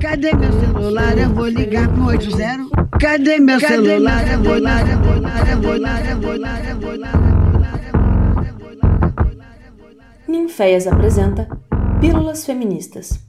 Cadê meu celular? Eu vou ligar pro 80. Cadê meu celular? Eu vou ligar, eu vou ligar, eu vou ligar, eu vou ligar, eu vou ligar. Ninféias apresenta Pílulas Feministas.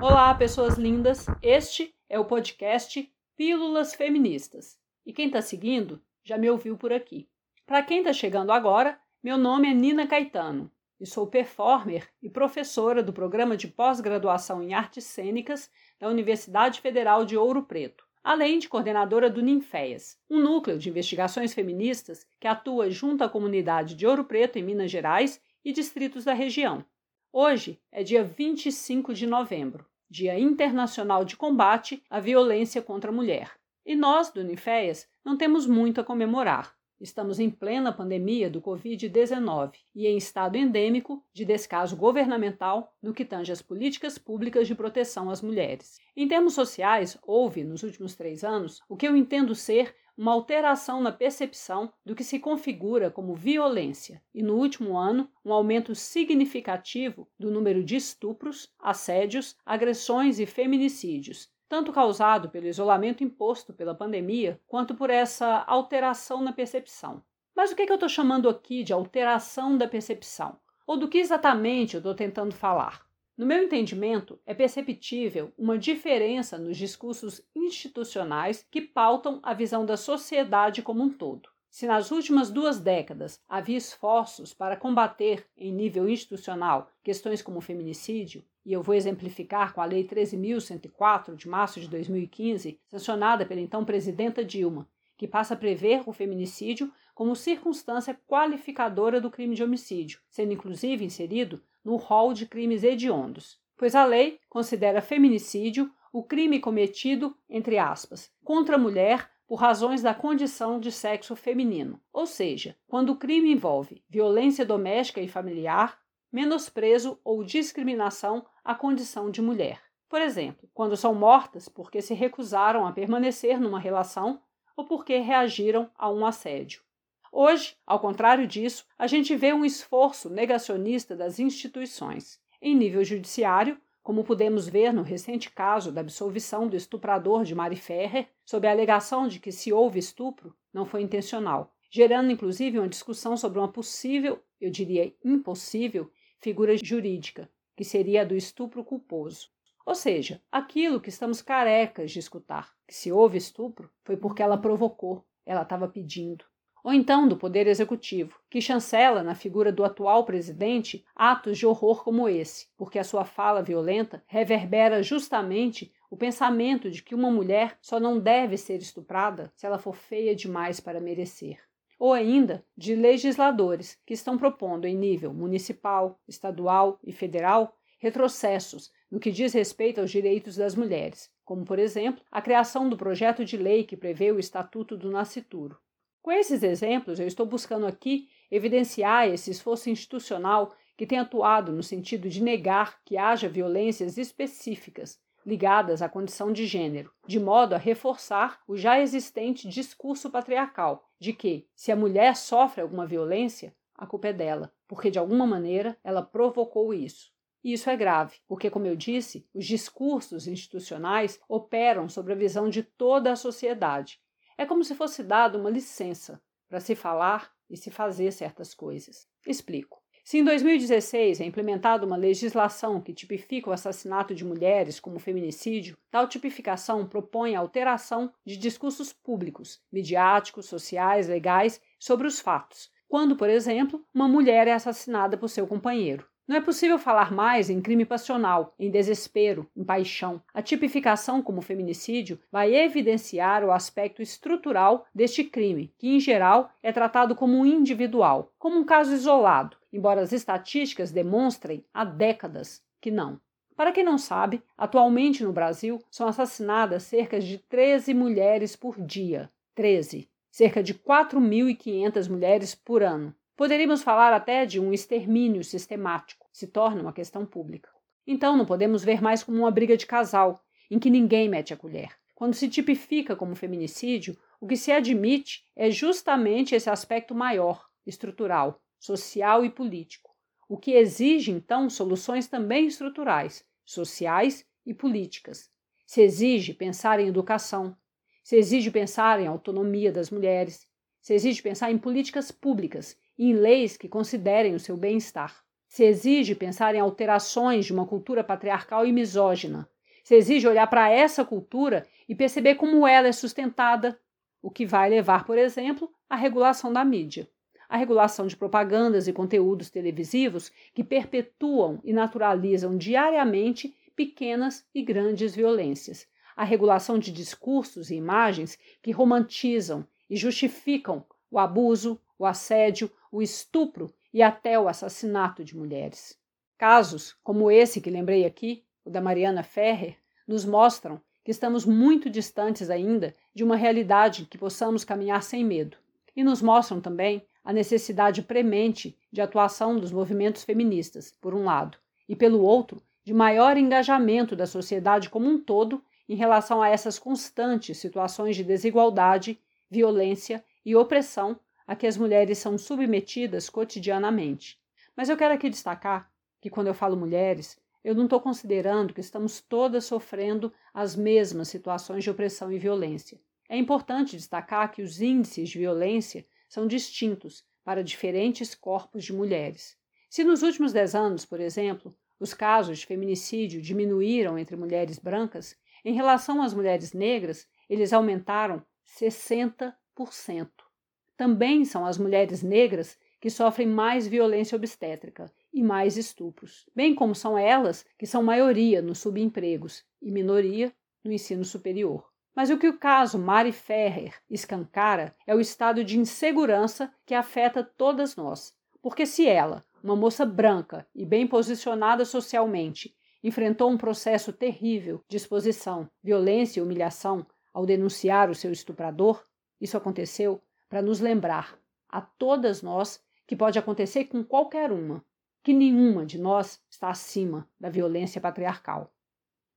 Olá, pessoas lindas. Este é o podcast Pílulas Feministas. E quem está seguindo já me ouviu por aqui. Para quem está chegando agora, meu nome é Nina Caetano e sou performer e professora do programa de pós-graduação em artes cênicas da Universidade Federal de Ouro Preto, além de coordenadora do Ninféias, um núcleo de investigações feministas que atua junto à comunidade de Ouro Preto, em Minas Gerais e distritos da região. Hoje é dia 25 de novembro, Dia Internacional de Combate à Violência contra a Mulher. E nós, do Ninféias, não temos muito a comemorar. Estamos em plena pandemia do Covid-19 e em estado endêmico de descaso governamental no que tange às políticas públicas de proteção às mulheres. Em termos sociais, houve, nos últimos três anos, o que eu entendo ser uma alteração na percepção do que se configura como violência e, no último ano, um aumento significativo do número de estupros, assédios, agressões e feminicídios, tanto causado pelo isolamento imposto pela pandemia, quanto por essa alteração na percepção. Mas o que, é que eu estou chamando aqui de alteração da percepção? Ou do que exatamente eu estou tentando falar? No meu entendimento, é perceptível uma diferença nos discursos institucionais que pautam a visão da sociedade como um todo. Se nas últimas duas décadas havia esforços para combater, em nível institucional, questões como o feminicídio, e eu vou exemplificar com a Lei 13.104, de março de 2015, sancionada pela então presidenta Dilma, que passa a prever o feminicídio como circunstância qualificadora do crime de homicídio, sendo inclusive inserido no rol de crimes hediondos, pois a lei considera feminicídio o crime cometido, entre aspas, contra a mulher por razões da condição de sexo feminino, ou seja, quando o crime envolve violência doméstica e familiar, menosprezo ou discriminação à condição de mulher. Por exemplo, quando são mortas porque se recusaram a permanecer numa relação ou porque reagiram a um assédio. Hoje, ao contrário disso, a gente vê um esforço negacionista das instituições. Em nível judiciário, como pudemos ver no recente caso da absolvição do estuprador de Mari Ferrer, sob a alegação de que se houve estupro, não foi intencional, gerando inclusive uma discussão sobre uma possível, eu diria impossível, figura jurídica, que seria a do estupro culposo. Ou seja, aquilo que estamos carecas de escutar, que se houve estupro, foi porque ela provocou, ela estava pedindo ou então do Poder Executivo, que chancela na figura do atual presidente atos de horror como esse, porque a sua fala violenta reverbera justamente o pensamento de que uma mulher só não deve ser estuprada se ela for feia demais para merecer. Ou ainda de legisladores que estão propondo em nível municipal, estadual e federal retrocessos no que diz respeito aos direitos das mulheres, como, por exemplo, a criação do projeto de lei que prevê o Estatuto do Nascituro. Com esses exemplos, eu estou buscando aqui evidenciar esse esforço institucional que tem atuado no sentido de negar que haja violências específicas ligadas à condição de gênero, de modo a reforçar o já existente discurso patriarcal de que, se a mulher sofre alguma violência, a culpa é dela, porque de alguma maneira ela provocou isso. E isso é grave, porque, como eu disse, os discursos institucionais operam sobre a visão de toda a sociedade é como se fosse dado uma licença para se falar e se fazer certas coisas. Explico. Se em 2016 é implementada uma legislação que tipifica o assassinato de mulheres como feminicídio, tal tipificação propõe a alteração de discursos públicos, midiáticos, sociais, legais sobre os fatos, quando, por exemplo, uma mulher é assassinada por seu companheiro. Não é possível falar mais em crime passional, em desespero, em paixão. A tipificação como feminicídio vai evidenciar o aspecto estrutural deste crime, que em geral é tratado como individual, como um caso isolado, embora as estatísticas demonstrem há décadas que não. Para quem não sabe, atualmente no Brasil são assassinadas cerca de 13 mulheres por dia. 13. Cerca de 4.500 mulheres por ano. Poderíamos falar até de um extermínio sistemático, se torna uma questão pública. Então não podemos ver mais como uma briga de casal, em que ninguém mete a colher. Quando se tipifica como feminicídio, o que se admite é justamente esse aspecto maior, estrutural, social e político, o que exige, então, soluções também estruturais, sociais e políticas. Se exige pensar em educação, se exige pensar em autonomia das mulheres, se exige pensar em políticas públicas e em leis que considerem o seu bem-estar. Se exige pensar em alterações de uma cultura patriarcal e misógina. Se exige olhar para essa cultura e perceber como ela é sustentada, o que vai levar, por exemplo, à regulação da mídia a regulação de propagandas e conteúdos televisivos que perpetuam e naturalizam diariamente pequenas e grandes violências, a regulação de discursos e imagens que romantizam e justificam o abuso, o assédio, o estupro e até o assassinato de mulheres. Casos como esse que lembrei aqui, o da Mariana Ferrer, nos mostram que estamos muito distantes ainda de uma realidade que possamos caminhar sem medo. E nos mostram também a necessidade premente de atuação dos movimentos feministas, por um lado, e pelo outro, de maior engajamento da sociedade como um todo em relação a essas constantes situações de desigualdade, violência e opressão a que as mulheres são submetidas cotidianamente. Mas eu quero aqui destacar que, quando eu falo mulheres, eu não estou considerando que estamos todas sofrendo as mesmas situações de opressão e violência. É importante destacar que os índices de violência são distintos para diferentes corpos de mulheres. Se nos últimos dez anos, por exemplo, os casos de feminicídio diminuíram entre mulheres brancas, em relação às mulheres negras, eles aumentaram 60%. Também são as mulheres negras que sofrem mais violência obstétrica e mais estupros, bem como são elas que são maioria nos subempregos e minoria no ensino superior. Mas o que o caso Mari Ferrer escancara é o estado de insegurança que afeta todas nós. Porque se ela, uma moça branca e bem posicionada socialmente, enfrentou um processo terrível de exposição, violência e humilhação ao denunciar o seu estuprador, isso aconteceu para nos lembrar, a todas nós, que pode acontecer com qualquer uma, que nenhuma de nós está acima da violência patriarcal.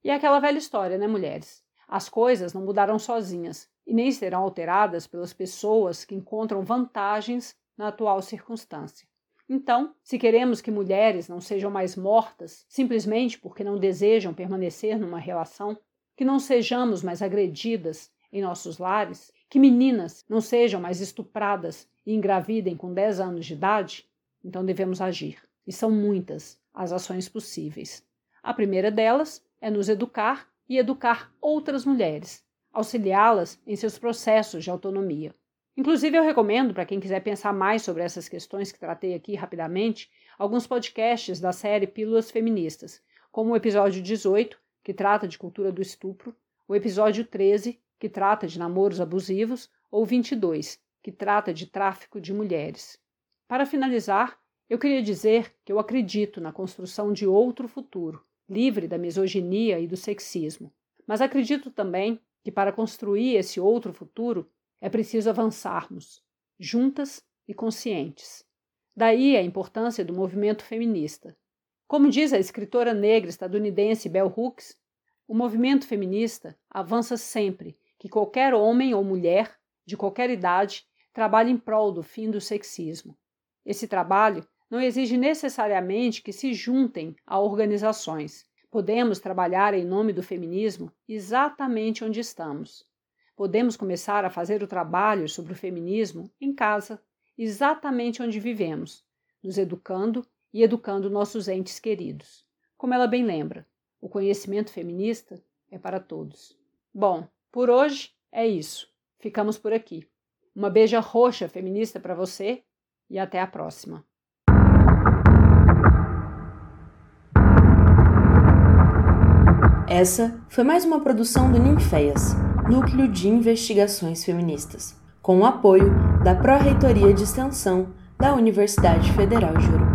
E é aquela velha história, né, mulheres? As coisas não mudaram sozinhas e nem serão alteradas pelas pessoas que encontram vantagens na atual circunstância. Então, se queremos que mulheres não sejam mais mortas simplesmente porque não desejam permanecer numa relação, que não sejamos mais agredidas em nossos lares, que meninas não sejam mais estupradas e engravidem com 10 anos de idade, então devemos agir. E são muitas as ações possíveis. A primeira delas é nos educar e educar outras mulheres, auxiliá-las em seus processos de autonomia. Inclusive, eu recomendo, para quem quiser pensar mais sobre essas questões que tratei aqui rapidamente, alguns podcasts da série Pílulas Feministas, como o episódio 18, que trata de cultura do estupro, o episódio 13, que trata de namoros abusivos, ou 22, que trata de tráfico de mulheres. Para finalizar, eu queria dizer que eu acredito na construção de outro futuro, livre da misoginia e do sexismo. Mas acredito também que para construir esse outro futuro é preciso avançarmos, juntas e conscientes. Daí a importância do movimento feminista. Como diz a escritora negra estadunidense Bell Hooks, o movimento feminista avança sempre que qualquer homem ou mulher, de qualquer idade, trabalhe em prol do fim do sexismo. Esse trabalho não exige necessariamente que se juntem a organizações. Podemos trabalhar em nome do feminismo exatamente onde estamos. Podemos começar a fazer o trabalho sobre o feminismo em casa, exatamente onde vivemos, nos educando e educando nossos entes queridos. Como ela bem lembra, o conhecimento feminista é para todos. Bom, por hoje é isso. Ficamos por aqui. Uma beija roxa feminista para você e até a próxima. Essa foi mais uma produção do Ninféias, Núcleo de Investigações Feministas, com o apoio da Pró-Reitoria de Extensão da Universidade Federal de Preto.